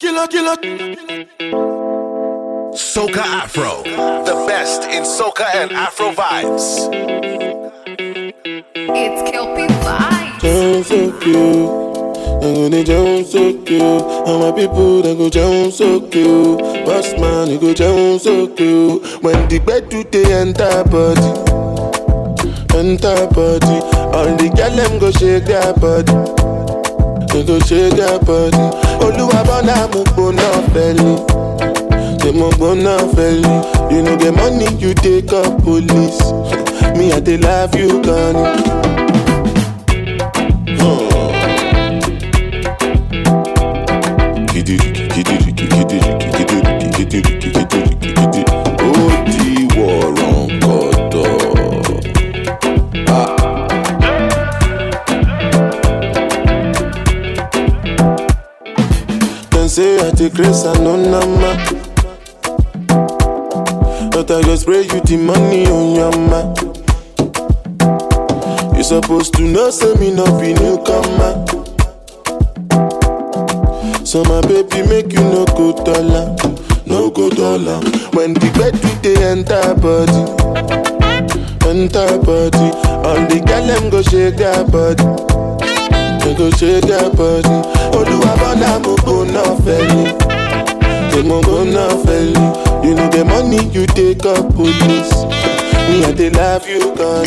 Killer, killer. Soca Afro, the best in soca and Afro vibes. It's Kelpie Vibes. Sound so cute. I'm gonna jump so cute. All my people they go jump so cute. Boss man, you go jump so cute. When the bed do they enter body, enter body. All the girl them go shake their body. Go shake their body. Oluwa bona mo mo gbona feli. You know get money, you take up police. Me I dey love you, ó dey craze and no nama. But I go spray you the money on your ma. You supposed to know say me no be newcomer. So my baby make you no go dollar, no go dollar. When the bed with the enter body, enter body. All the girl them go shake their body, go shake their body. Oluwa bona mo go na feli, they mo go na feli. You know the money you take up police. Me I dey love you gone.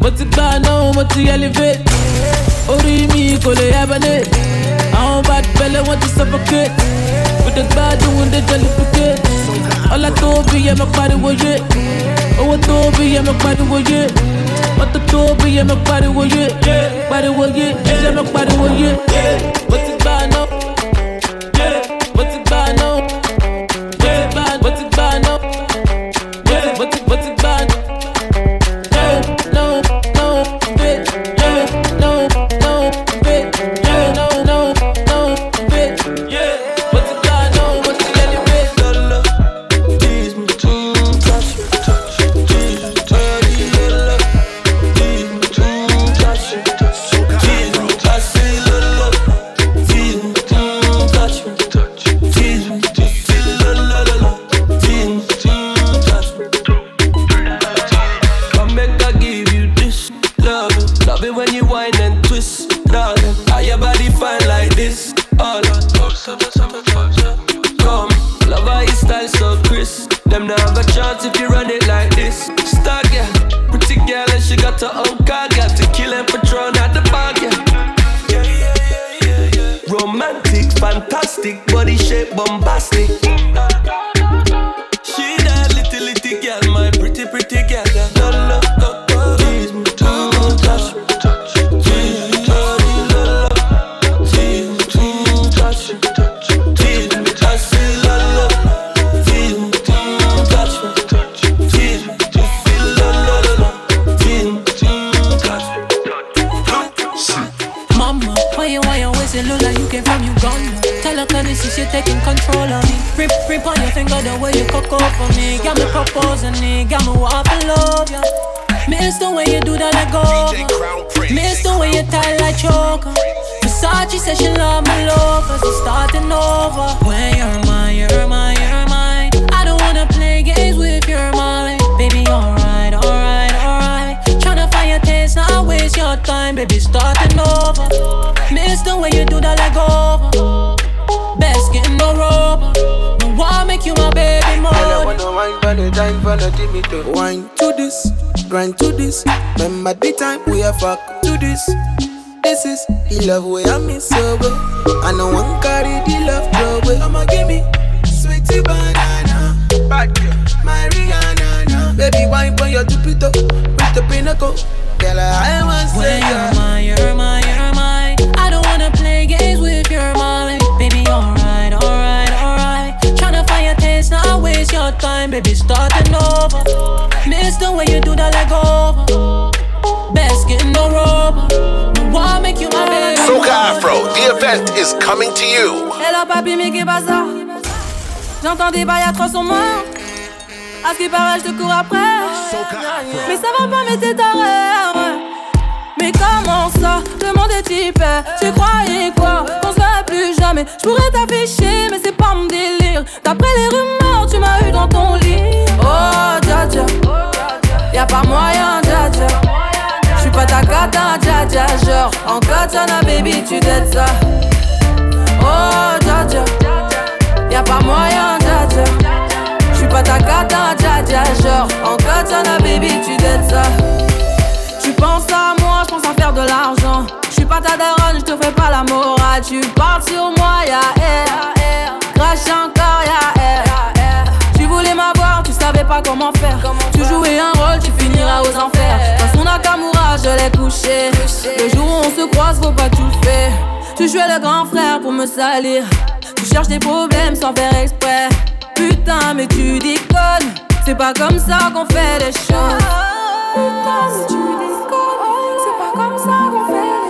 mo ti gbà náà mo ti elevate orí mi kò lè hibernate àwọn bad belle wọ́n ti suffocate mo dey gbádùn mo dey jollificate ọlá tó bí yẹ mọ pariwo yé owó tó bí yẹ mọ pariwo yé tó bí yẹ mọ pariwo yé pariwo yé yẹ mọ pariwo yé mo ti gbà náà mo the way you do that like go. Miss the way you tie like choker. Versace says she love my love cause it's starting over. When you're mine, you're mine, you're mine. I don't wanna play games with your mind. Baby, alright, alright, alright. Tryna find your taste, not waste your time. Baby, starting over. Miss the way you do that like over. Best getting no rubber. No one make you my baby Girl, I more. wanna wine for the time for the Timmy to wine to this, grind to this. Remember the time we are fuck to this. This is the love way I miss so well. I know one carry the love go away. I'ma give me sweetie banana, bad girl, my Rihanna. nah. Baby, wine for your Jupiter with the pinnacle. Girl, I want When say you're yeah. mine, you're mine, you're mine. Your time. Baby, starting over. Miss the way you do that like over. Best getting no rubber. No one make you my baby. Soca Afro, the event is coming to you. Hello papi, mais qu'est bazar J'entends des bails à 300 morts. À ce qui paraît, je te cours après. Mais ça va pas, mais t'es taré. Mais comment ça Le monde est. Tu croyais quoi Qu'on se plus jamais mais je pourrais t'afficher, mais c'est pas mon délire. D'après les rumeurs, tu m'as eu dans ton lit. Oh, dja dja, y'a pas moyen, dja dja. J'suis pas ta cata, dja dja, genre en katana, baby, tu t'aides ça. Oh, dja dja, y'a pas moyen, dja dja. J'suis pas ta cata, dja dja, genre en katana, baby, tu t'aides ça. Pas ta daronne, j'te fais pas la morale. Tu parles sur moi, ya air. Crash encore, ya air. Tu voulais m'avoir, tu savais pas comment faire. Tu jouais un rôle, tu finiras aux enfers. Dans son Nakamura, je l'ai couché. Le jour où on se croise, faut pas tout faire. Tu jouais le grand frère pour me salir. Tu cherches des problèmes sans faire exprès. Putain, mais tu déconnes. C'est pas comme ça qu'on fait les choses. Putain, mais tu déconnes. C'est pas comme ça qu'on fait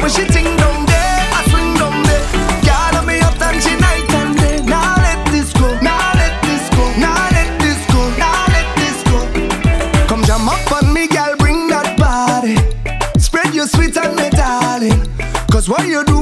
when she ting down there, I swing down there. Girl up and. Now let this go. Now let this go. Now let this go. Now let this go. Come jam up on me, girl. Bring that body. Spread your sweet me what you do,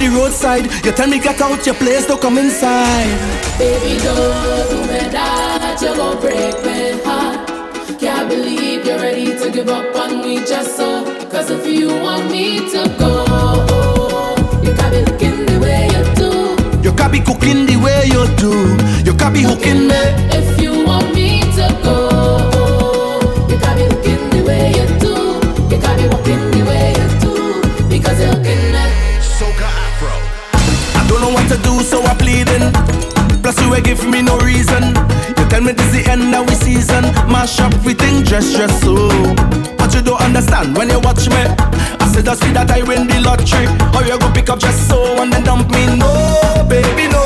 the ground by the roadside. You tell me get out your place, don't come inside. Baby, don't do me that, you gon' break my heart. Can't believe you're ready to give up on me just so. Cause if you want me to go, you can't be looking the way you do. You can't be cooking the way you do. You can't be hooking me. If I'm. Plus you ain't give me no reason. You tell me this the end of we season. Mash up we everything just just so. But you don't understand when you watch me. I said I see that I win the lottery. Or you go pick up just so and then dump me. No, baby, no.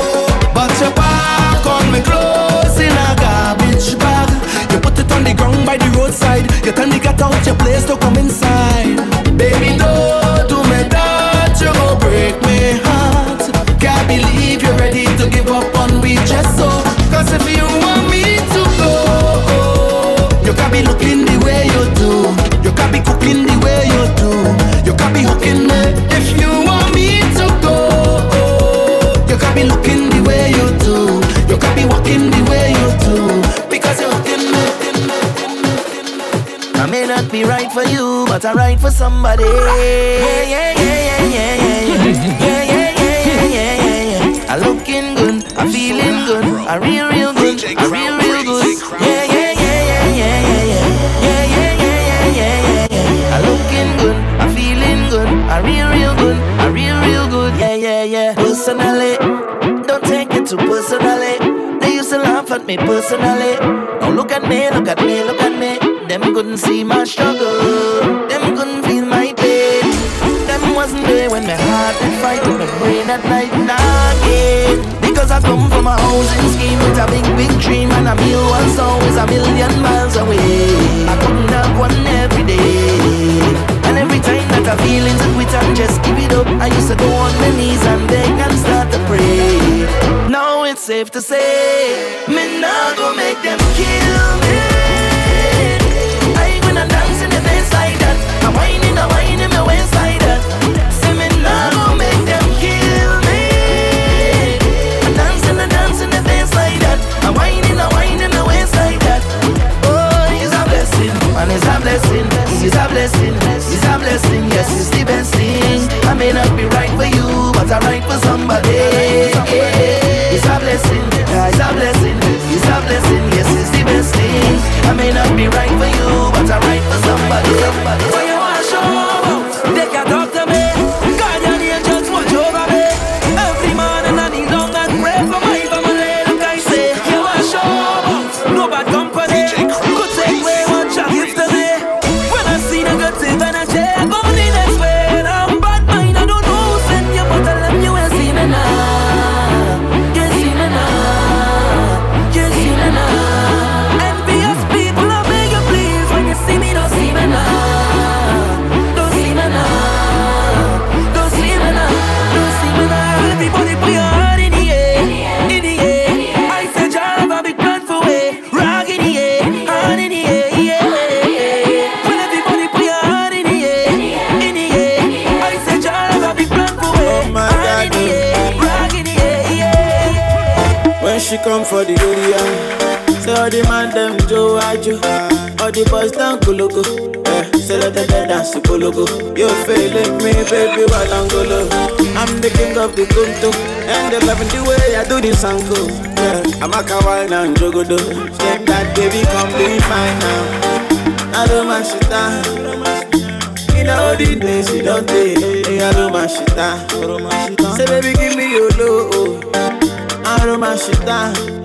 But you back on me clothes in a garbage bag. You put it on the ground by the roadside. You tell me get out your place to come inside. Baby, don't way you do. You can be walking the way you do. Because you're hooking me. I may not be right for you, but I'm right for somebody. Yeah, yeah, yeah, yeah, yeah, yeah, yeah, yeah, yeah, yeah, yeah, yeah, yeah. I looking good, I'm feeling good, I'm real, real good, I'm real, real me personally. Now look at me, look at me, look at me. Them couldn't see my struggle. Them couldn't feel my pain. Them wasn't there when my heart would fight with my brain at night knocking. Because I come from a housing scheme with a big, big dream and a meal was always a million miles away. I couldn't have one every day. And every time that I feel into quit and just give it up, I used to go on my knees and beg and start to pray. It's safe to say, me not go make them kill me. I I dance in the dance like that, I'm whining, I'm whining my waist like that. Say me not go make them kill me. I dance in the dance in the dance like that, I'm whining, I'm whining my waist like that. Oh, it's a blessing, and it's a blessing, it's a blessing, it's a blessing. Yes, it's the best thing. I may not be right for you, but I'm right for somebody. A blessing, it's a blessing, it's a blessing. Yes, it's the best thing. I may not be right for you, but I'm right for somebody. somebody. For the area, say all the man them Joe Ajo, all the boys down Kologo. Eh, say let them dance Kologo. You feeling me, baby, what I'm golo. I'm the king of the Kunto, and they loving the way I do this uncle. Yeah, I'm a kawaii and jogodo. Step that baby, come be mine now. I don't mind shit. In all the days you don't take, hey, I don't mind shit down. Say baby, give me your low. I romance you down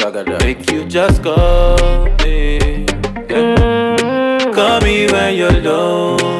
Make you just call me. Yeah. Call me when you're lonely.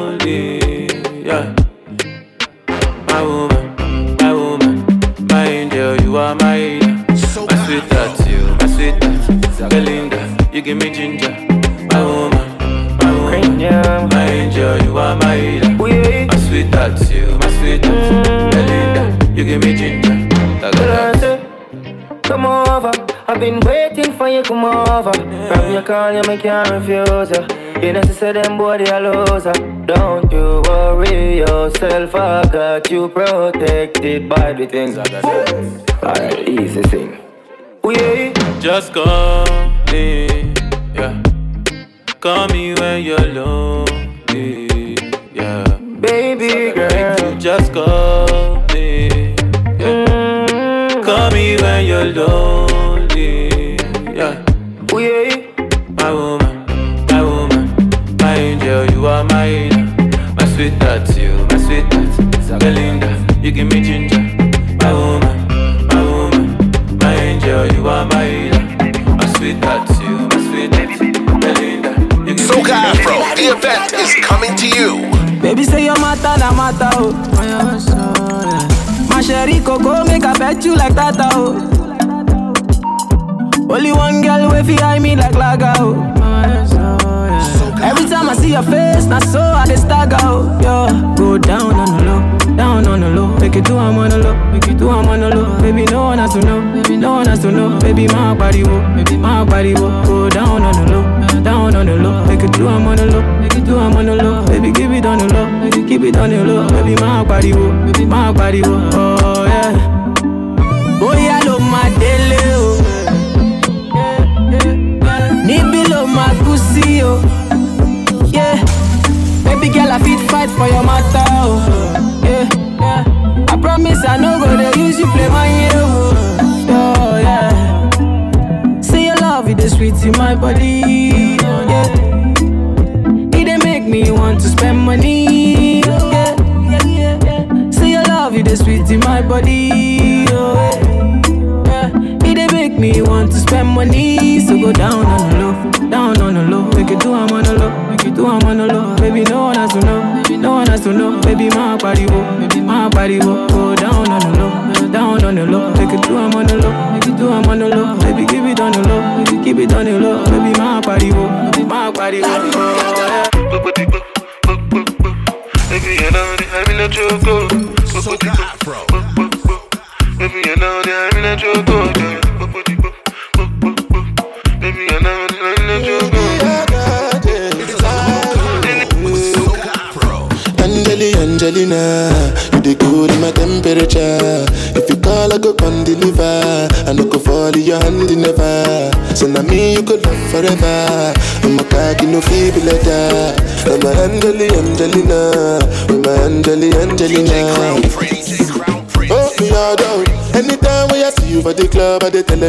Can't refuse ya. You know, say them boy they a loser. Don't you worry yourself, I got you protected by the things I got. Alright, easy thing. We Just call me, yeah. Call me when you're lonely, yeah. Baby girl, you just call me, yeah. Mm-hmm. Call me when you're lonely, yeah. we you give me ginger. My woman, my woman, my angel, you are my healer. My sweetheart, you, my sweetheart, Belinda, you give Soca ginger. Afro, the event is coming to you. Baby say your matter na matter oh. My sherry coco make I bet you like that oh. Only one girl way fi eye me like laga oh. Every time I see your face, na so I dey stagger oh. Yeah. Go down on the low, down on the low. Make it do I'm on the low, make it do I'm on the low. Baby no one has to know, baby no one has to know. Baby my body wo, baby my body wo. Go down on the low, down on the low. Make it do I'm on the low, make it do I'm on the low. Baby give it on the low, it keep it on the low. Baby my body wo, baby my body wo. Oh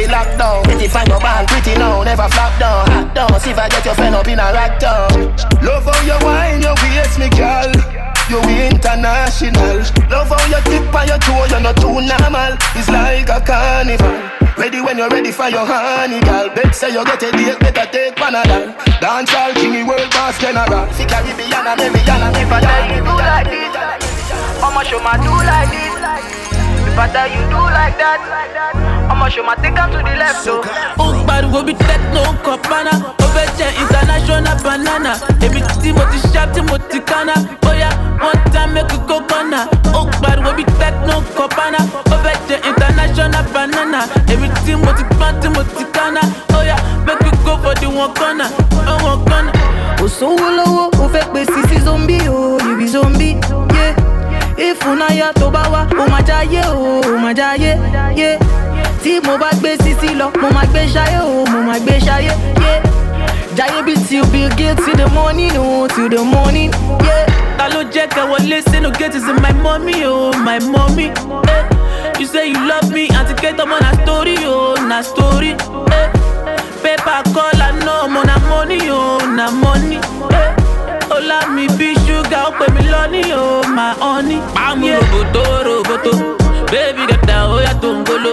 place, I feel locked down. Pretty find your band, pretty now, never flop down. Hot down, see if I get your friend up in a rack down. Love how you wine, your waist, me girl. You international. Love how you tip on your toe, you're not too normal. It's like a carnival. Ready when you're ready for your honey, girl. Bet say you get a date, better take Panadol. Dance all king, world boss general. See Caribbean, American, and If I tell you do like this, I'ma show my do like this. If I tell you do like that, I'ma show my take to the left. So, oh, bad will be tech no copana. Over there, international banana. Every Timothy Sharp, Timothy Kana. Oh, yeah, one time make a copana. Oh, bad will be tech no copana. Over there, international banana. Every Timothy Pan, Timothy Kana. Oh, yeah, make you go for the one corner. Oh, one corner. O sanwó lọ́wọ́ o fẹ́ pe sisi zombie, oh you be zombie, Yeah. Ìfúnayà tó bá wá, o máa jáyé o, o máa jáyé. Yeah. Tí mo bá gbé sísí lọ, mo máa gbé ṣayé o, mo máa gbé ṣayé, yeah. Jáyé bí till Bill Gates till the morning o, till the morning, yeah. Ta ló jẹ́ kẹ́ wọlé sínú gate is my mommy oh my mommy. Eh. You say you love me, àti kẹ́tọ́ mọ́ na story oh na story. Eh. Call I know mo na money oh na money. Eh. Ọlá mi bí ṣúgà ó pè mí lọ́ní oh my honey. Pàmò roboto roboto, baby dada ó yàtọ̀ ngolo.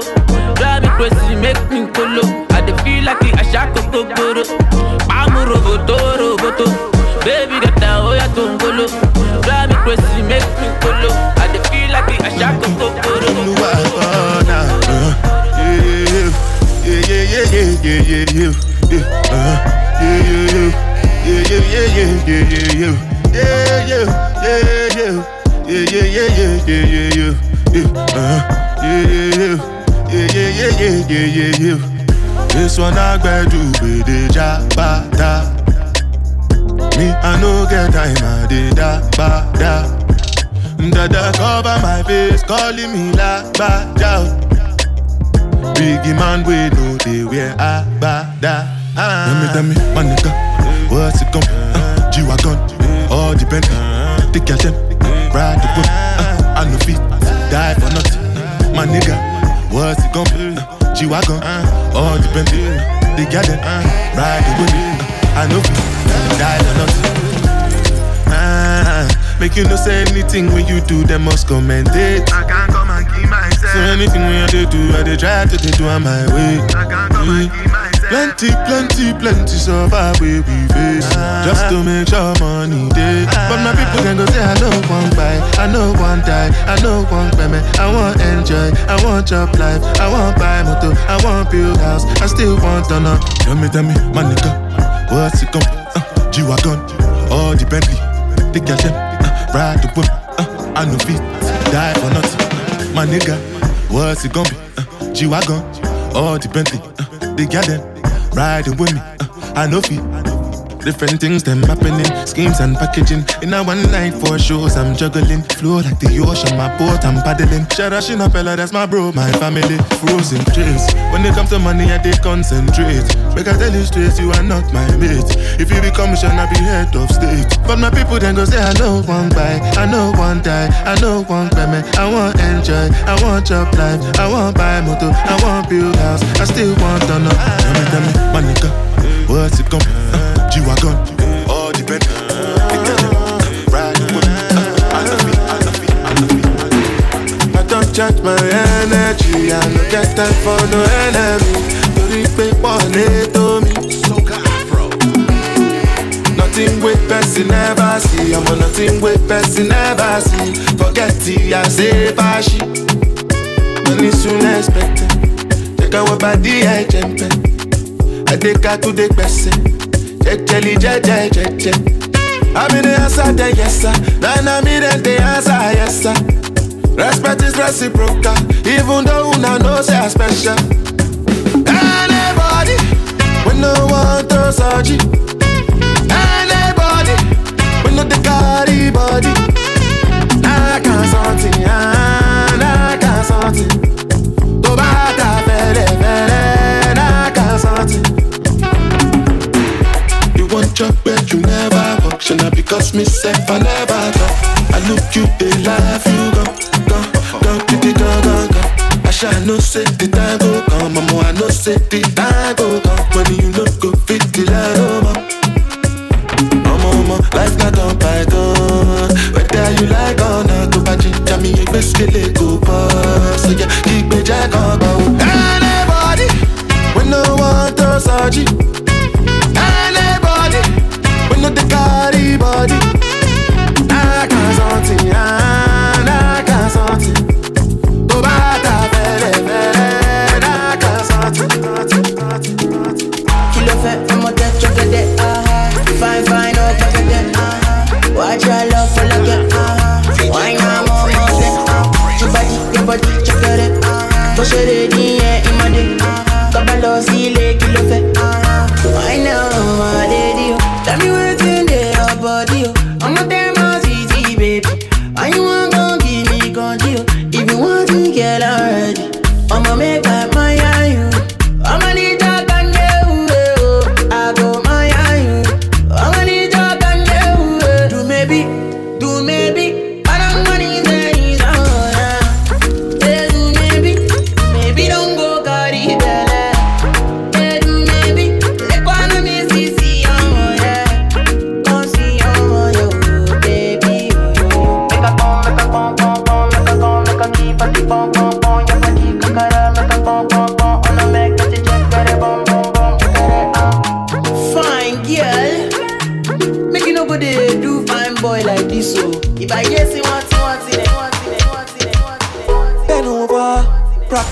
Drive me crazy make me kolo. I dey feel like àṣà kòkòrò. Pàmò roboto roboto, baby dada ó yàtọ̀ ngolo. Drive me crazy make me kolo. I dey feel like àṣà kòkòrò. Olúwa ọ̀nà. Yeah, yeah, yeah, yeah, yeah, yeah, yeah, yeah. Uh, yeah, yeah, yeah, yeah, yeah, yeah, yeah, yeah, yeah. Yeah, yeah, yeah, yeah. Yeah, yeah, yeah, yeah, yeah, yeah, yeah. Yeah, uh, yeah, yeah, yeah, yeah, yeah, yeah, yeah, yeah, yeah. This one I gbẹ do gbèdé jábàdà. Me, I no get time, I dey da ba da. Dada cover my face, calling me Lagbaja. Biggie man, we know they wear agbada. Tell me, tell me, my nigga, what's it come? Uh, G-Wagon, all the take your time, ride the whip. Uh, I no fit, die for nothing. My nigga, what's it come? Uh, G-Wagon, all the Bentley, the garden, ride the whip. Uh, I no fit, die for nothing. Ah, make you no say anything when you do, them must commentate. I can't come and keep myself. So anything when I do, I dey try to dey do on my way. I can't come and keep myself. Plenty, plenty, plenty survive where we face. Just to make sure money day. But my people can go say I know one buy, I know one die, I know one payment. I want enjoy, I want job life, I want buy motor, I want build house, I still want to know. Tell me, tell me, my nigga, what's it come? Uh, G-Wagon, all the Bentley, take your time, uh, ride the whip, uh, I no fit, die for nothing. My nigga, what's it gonna be? Uh, G-Wagon, all the Bentley, uh, the garden, riding with me, uh, I no fit. Different things them happening, schemes and packaging. In a one night for shows, I'm juggling. Flow like the ocean, my boat, I'm paddling. Shout out Shinapella, that's my bro, my family. Frozen dreams. When it comes to money, I did concentrate. Make I tell you straight, you are not my mate. If you become mission, I be head of state. But my people then go say, I know one buy, I know one die, I know one payment. I want enjoy, I want job life, I want buy motor, I want build house, I still want to know. Tell me, tell me, my nigga, what's it come? Uh, G-Wagon, all the the garden, ride the whip. Uh, I love it, I love it, I. I don't charge my energy, I no get time for no enemy. Torí pé pọ̀lẹ́ tó mi. Nothing with person never see, I'm on nothing with person never see. Forget it, I say fashi. Money soon expected. Take our body, I jump Adeka to the person. Jejeli, jeje, jeje. I mean the answer, then yes sir. I mean then the answer, yes sir. Respect is reciprocal, even though una know say I special. Anybody, we no want to surgery. Shall not me self I never talk. I look you, they laugh, you go, go, go, the go, go, go. I shall no say the time go come, mama, I know say the time go come. When you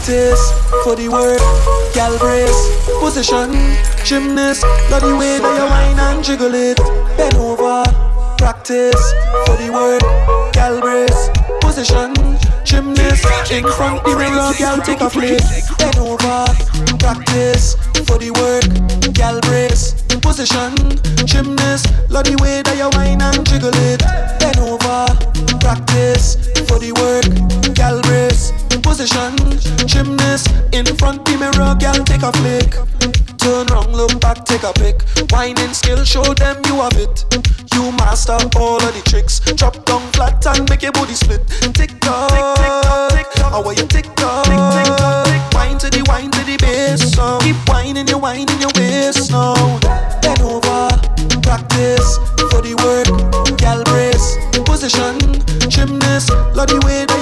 practice for the work. Gal brace, position, gymnast. Love the way that you whine and jiggle it. Bend over, practice for the work. Gal brace, position, gymnast. In front the ring, love gal take a place. Bend over, practice for the work. Gal brace, position, gymnast. Love the way that you whine and jiggle it. mirror, girl, take a flick. Turn round, look back, take a pic. Whining skill, show them you have it. You master all of the tricks. Drop down flat and make your body split. Tick tock, how are you tick tock? Wine to the wine to the bass. Um. Keep whining, you whining your waist now. Bend over, practice for the work. Gal brace, position, gymnast, bloody weight.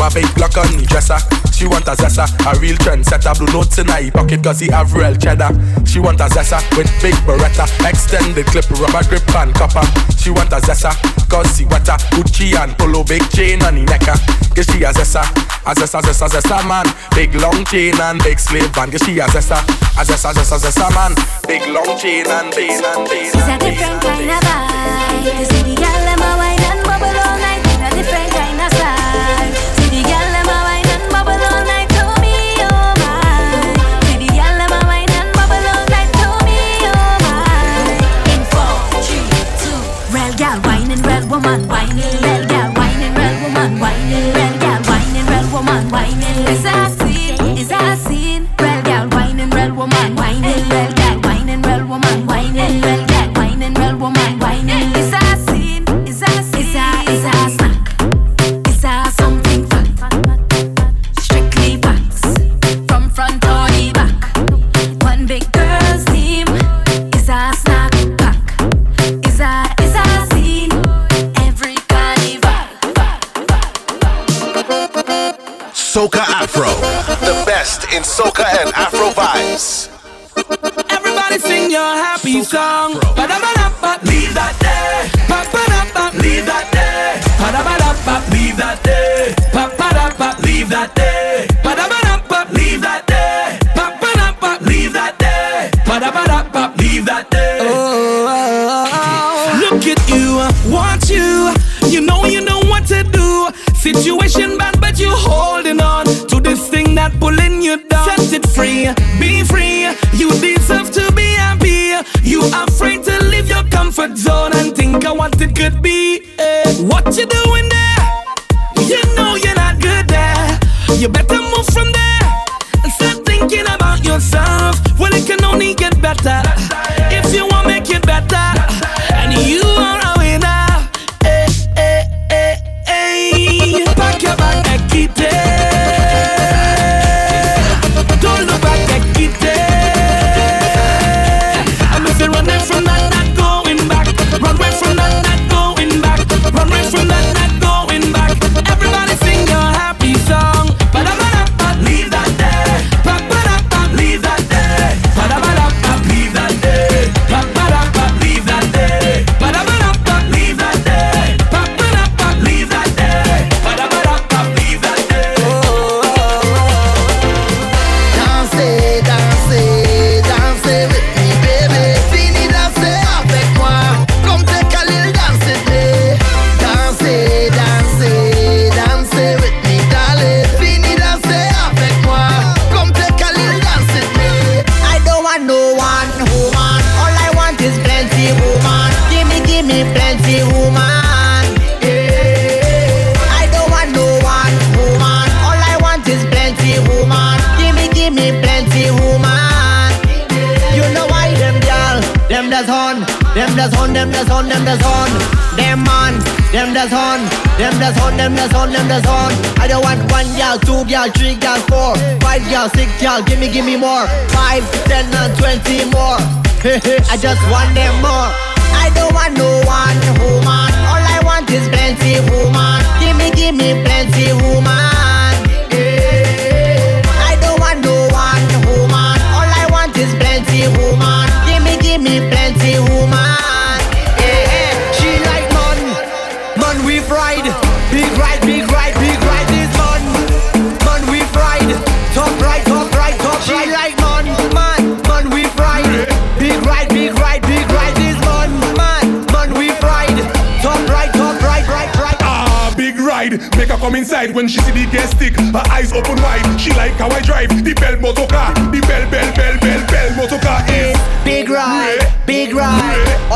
my big block on me dresser. She want a zessa, a real trendsetter. Blue notes in her pocket cause he have real cheddar. She want a zessa with big beretta, extended clip, rubber grip and copper. She want a zessa cause he wetter, Gucci and polo, big chain on the necker. Cause she a zessa, a zessa, zessa, zessa man. Big long chain and big slave band. Cause she a zessa, a zessa, zessa, zessa man. Big long chain and big and big. She's a different kind of vibe. Cause baby girl, I'm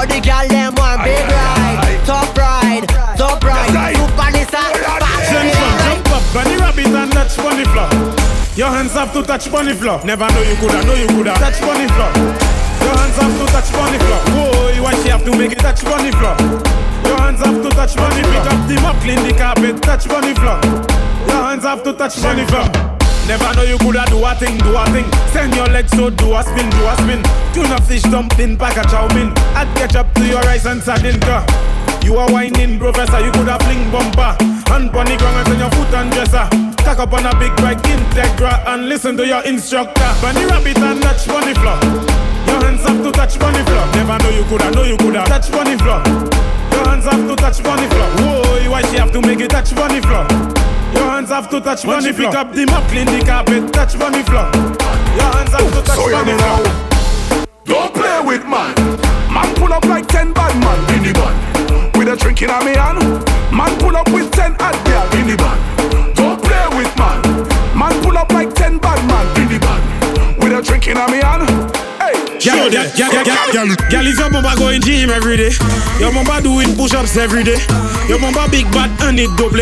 All the gal them want big ride, top ride, top ride. Super Nissa, Jump up, jump up, bunny rabbit and touch bunny floor. Your hands have to touch bunny floor. Never know you coulda, know you coulda touch bunny floor. Your hands have to touch bunny floor. Whoa, you want she have to make it touch bunny floor? Your hands have to touch bunny floor. Pick up the mop, clean the carpet, touch bunny floor. Your hands have to touch bunny floor. Never know you coulda do a thing, do a thing. Send your legs so do a spin, do a spin. Tune a fish dumpling, pack a chow mein. Add ketchup to your rice and sardine. You are whining, professor. You coulda fling bumper. Hand on the ground and turn your foot and dresser. Tack up on a big bike Integra and listen to your instructor. Bunny rabbit and touch bunny floor. Your hands up to touch bunny floor. Never know you coulda, know you coulda touch bunny floor. Your hands up to touch bunny floor. Whoa, why she have to make it touch bunny floor? Your hands have to touch money, pick up the map, clean the carpet, touch money floor. Your hands have to touch so money now. Don't play with man. Man pull up like ten bad man in the band. With a drink in a me hand. Man pull up with ten at girl in the band. Don't play with man. Man pull up like ten bad man in the band. With a drink in a me hand. Gal, gal, gal, gal, gal, if your mama going gym every day, your mama doing push-ups every day, your mama big butt and it double.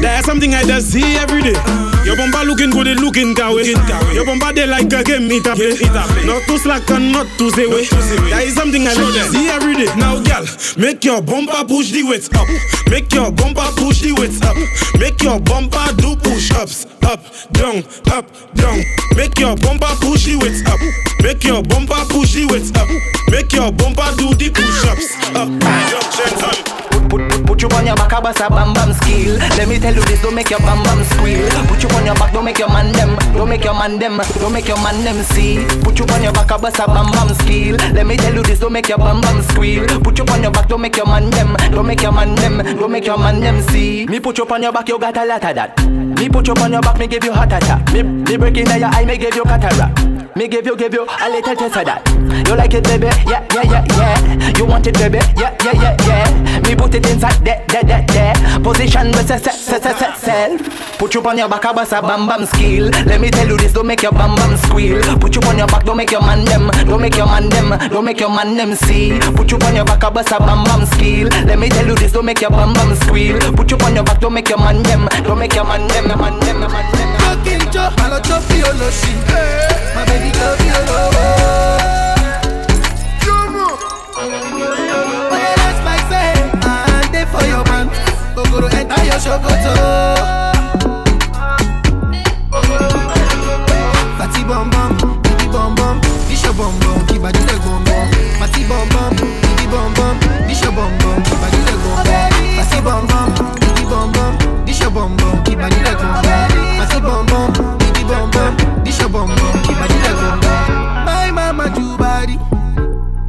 There's something I just see every day. Your bumper looking good, it looking kawe. Your bumper they like a game meet up. Not too slack and not too say way. That is something I like see every day. Now, girl, make your bumper push the weight up. Make your bumper push the weight up. Make your bumper do push-ups. Up, down, up, down. Make your bumper push the weight up. Make your bumper push the weight up. Make your bumper do the push-ups. Up, junction on. On your back, I bust a bam bam skill. Let me tell you this, don't make your bam bam squeal. Put you on your back, don't make your man them, don't make your man them, don't make your man them see. Put you on your back, I bust a bam bam skill. Let me tell you this, don't make your bam bam squeal. Put you on your back, don't make your man them, don't make your man them, don't make your man them see. Me put you on your back, you got a lot of that. Me put you on your back, me give you heart attack. Me, me break in your eye, me give you cataract. Me give you, give you a little taste of that. You like it, baby? Yeah, yeah, yeah, yeah. You want it, baby? Yeah, yeah, yeah, yeah. Me put it inside there, there, there, there. Position, set, set, set, self. Put you on your back, I bust a bam bam skill. Let me tell you this, don't make your bam bam squeal. Put you on your back, don't make your man them, don't make your man them, don't make your man them see. Put you on your back, I bust a bam bam skill. Let me tell you this, don't make your bam bam squeal. Put you on your back, don't make your man them, don't make your man them, man them, man them. Talking to, I love to feel no. My baby you, oh, oh. love. Oh yeah, that's like say, I dey for your man. Go go to enter your shokoto. Fatty bum bum, baby bum bum, this your bum bum, keep body leg bum bum. Fatty bum bum,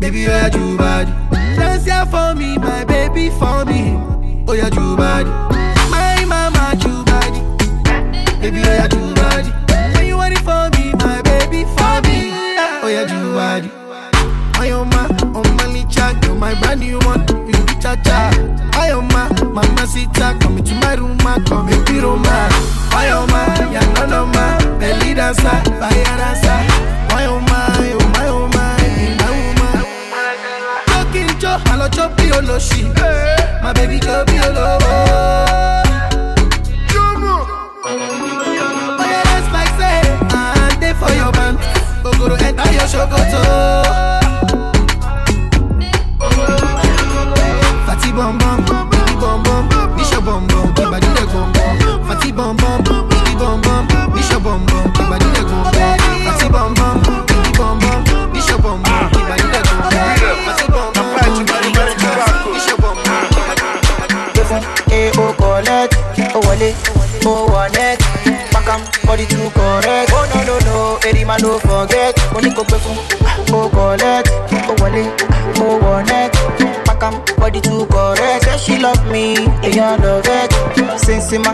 baby oh yeah do body. Dance here for me, my baby for me. Oh yeah do body. My mama do body, baby oh yeah do body. When you want it for me, my baby for me. Oh yeah do body. My oh ma, oh chat, you're my brand new one. You cha cha. My oh ma, mama sita, come into my room, come make me romance. My oh ma, ya no no ma, belly dancer, fire dancer. To be on. My baby go be all over. Oh yeah, that's like say, I dey for your man. Go go to enter your shokoto. Wale, oh, wanet. Pack 'em, body too correct. Oh, no, no, no, every man don't forget. Money go pay for, oh, collect, oh, wale, oh, wanet. Pack 'em, body too correct. Say she love me, you love it. Sensima,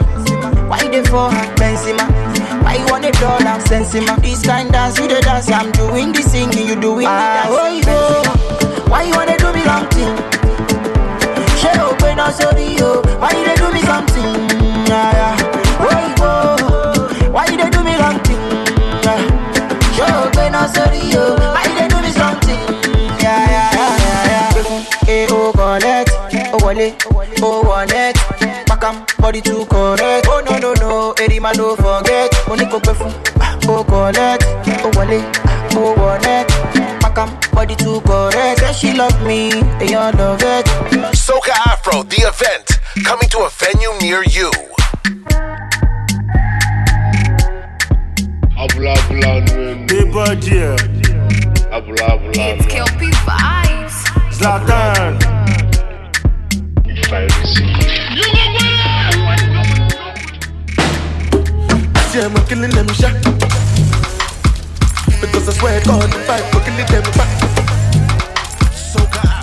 why they for her, Benzema? Why you want a dollar, Sensima? This kind dance, you the dance, I'm doing the singing, you doing the ah, dance. Oh, you go. Why you wanna do me long thing? She open up sorry yo. Why you do me something? Wale, oh, wanet. Pack 'em, body too correct. Oh, no, no, no, every man don't forget. Money ah, go pay for, oh, collect, oh, wale, ah, oh, wanet. Pack 'em, body too correct. Say she love me, and you love it. Soca Afro, the event, coming to a venue near you. Paper dear. It's Kel-P Vibes. Zlatan. See, I'm killing them shot. Because I swear God, the fight, we're killing them back.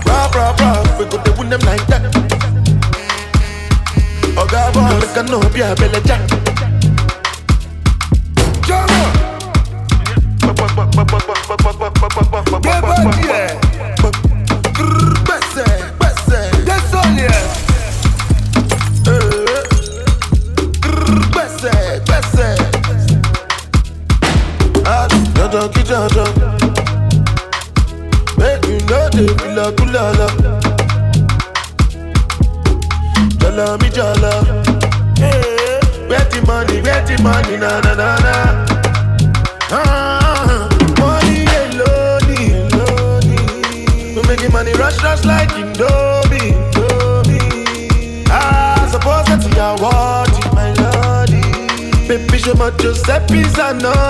Rah, rah, rah, we go to win them like that. Oh, God, boy, make a no be a belly jack. peace I know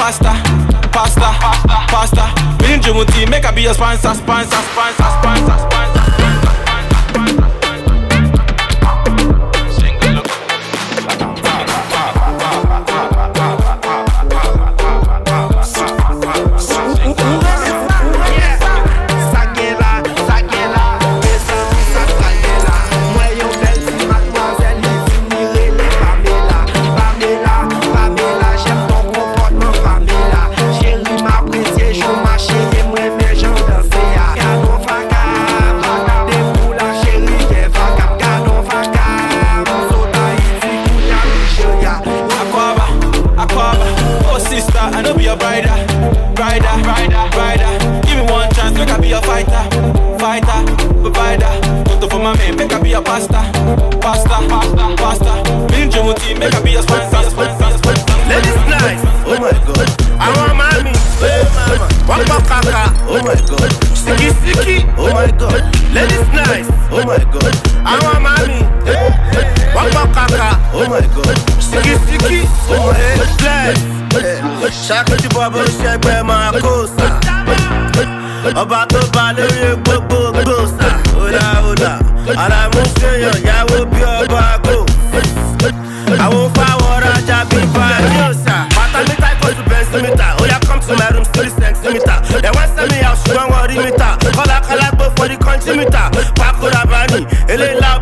pasta, pasta, pasta, pasta. Been dreaming, make I be a sponsor, sponsor, sponsor, sponsor, sponsor. Ẹ kójú bọ́bọ́ ṣẹgbẹ́ máa kó sà. Ọba tó bá lórí gbogbo gbò sà. Ọ̀la ọ̀la, àràmúṣeyàn yàwó bí ọba kò. Àwọn fáwọn rajà bí báyìí sà. Bàtà mi táì kójú bẹ́ńsímítà. Ó yà come to my room three centimeter. Dem wan send me out ṣùgbọ́n wọn rí mi tà. Kọ́lákọ́lá gbó for the country meter. Pàkúrà bá ní eléyìí lábẹ́.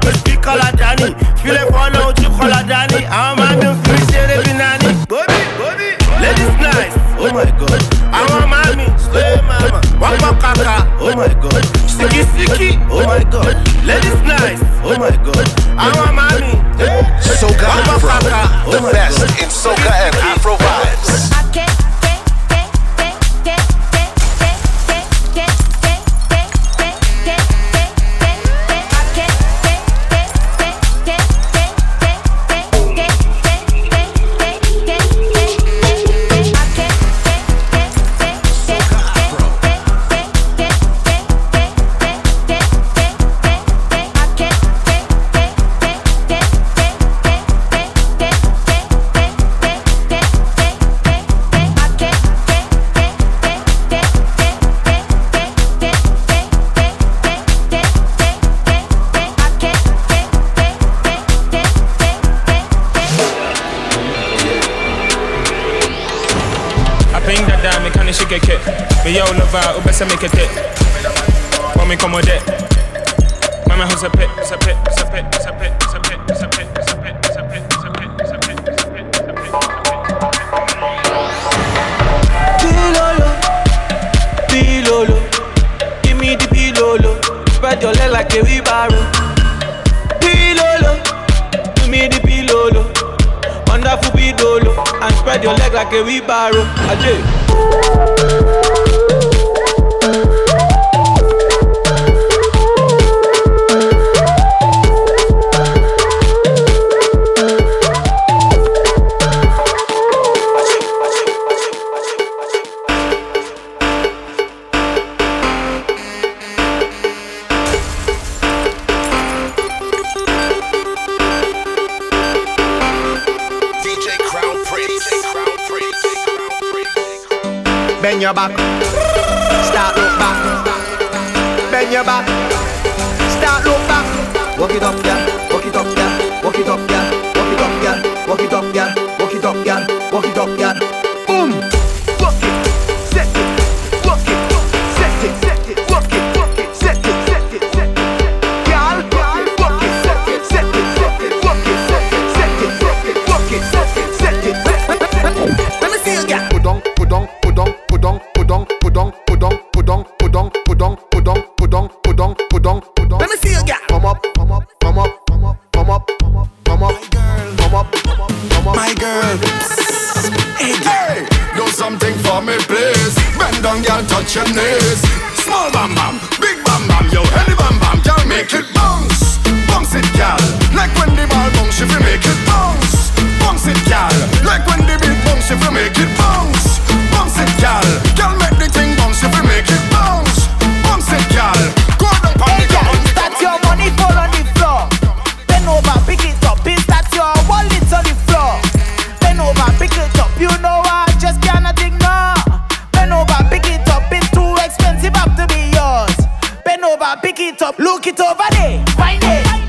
Look it over there. Find it,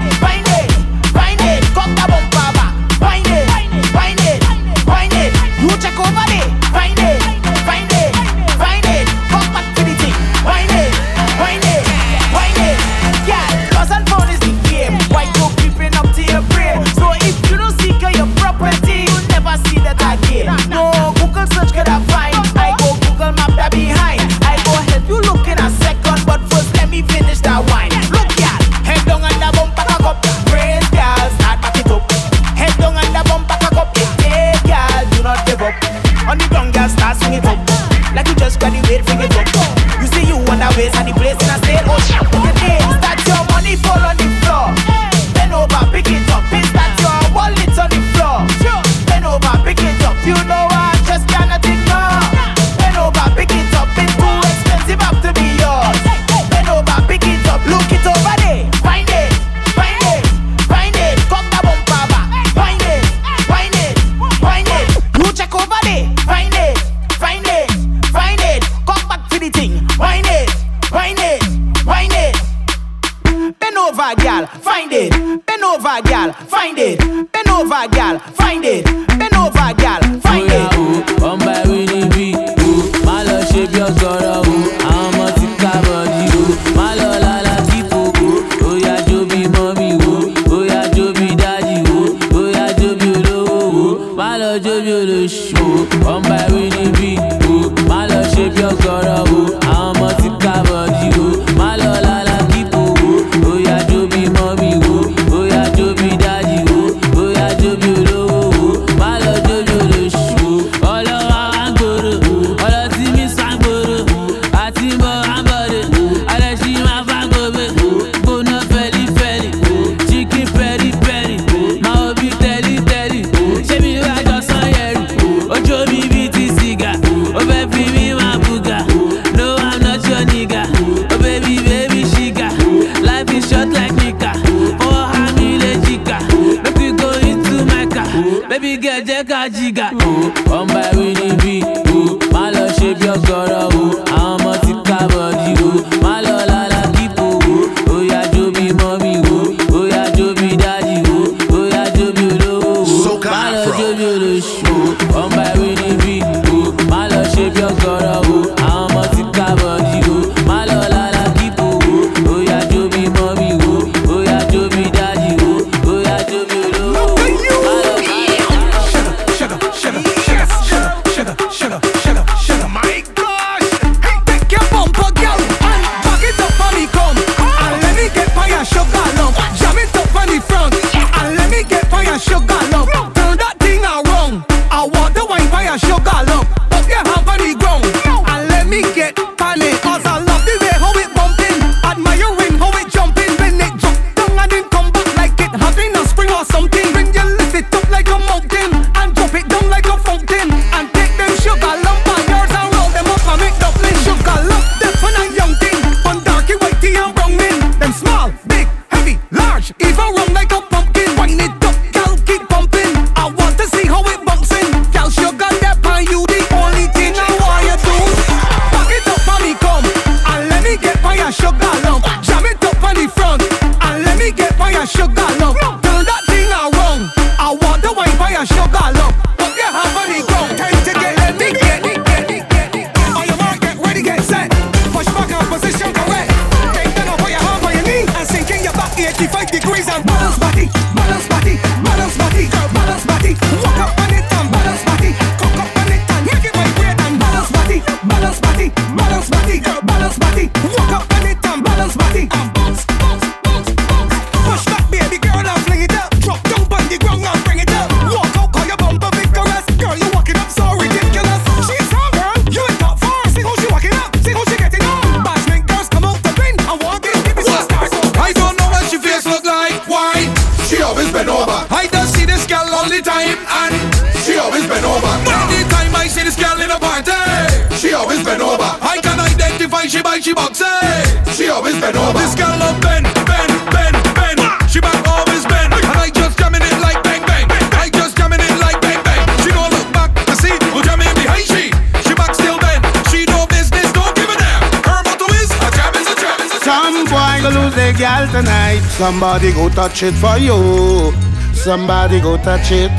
Somebody go touch it for you. Somebody go touch it.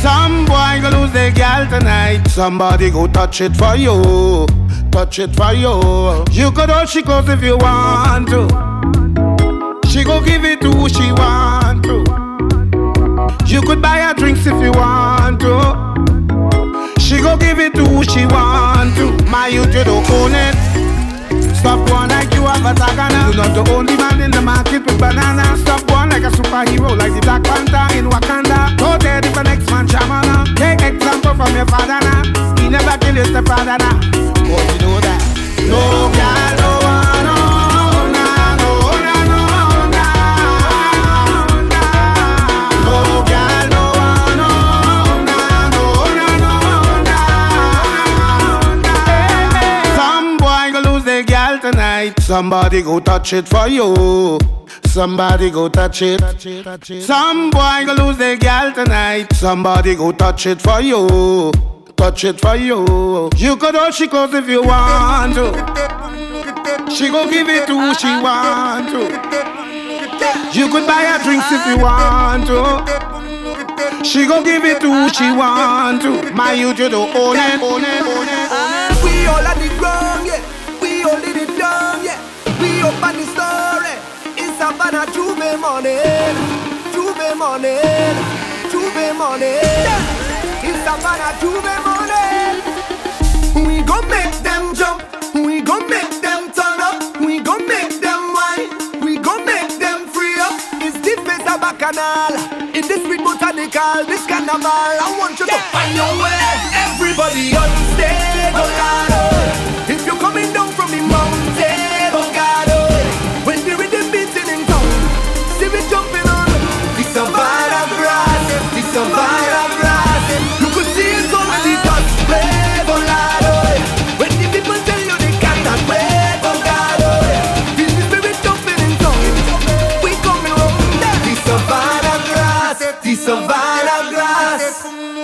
Some boy go lose their gal tonight. Somebody go touch it for you. Touch it for you. You could all she goes if you want to. She go give it to who she want to. You could buy her drinks if you want to. She go give it to who she want to. My youth, you don't own it. Stop one you have a tagana. You're not the only man in the market with banana. Stop one like a superhero, like the Black Panther in Wakanda. Go there if the next man shamana. Take example from your father now. He never kill his stepfather now. Oh, but you know that. No girl, Somebody go touch it for you. Somebody go touch it. Some boy go lose their gal tonight. Somebody go touch it for you. Touch it for you. You could all she goes if you want to. She go give it to who she want to. You could buy her drinks if you want to. She go give it to who she want to. My youth, you don't own it. We all at the ground, yeah. We all in it down, yeah. On story. It's Savannah J'ouvert morning, J'ouvert morning, J'ouvert morning. It's Savannah J'ouvert morning. We gon' make them jump. We gon' make them turn up. We gon' make them whine. We gon' make them free up. It's the face of Bacchanal. In this sweet botanical, this carnival. I want you to find your way. Everybody on stage, oh. If you come So why not glass?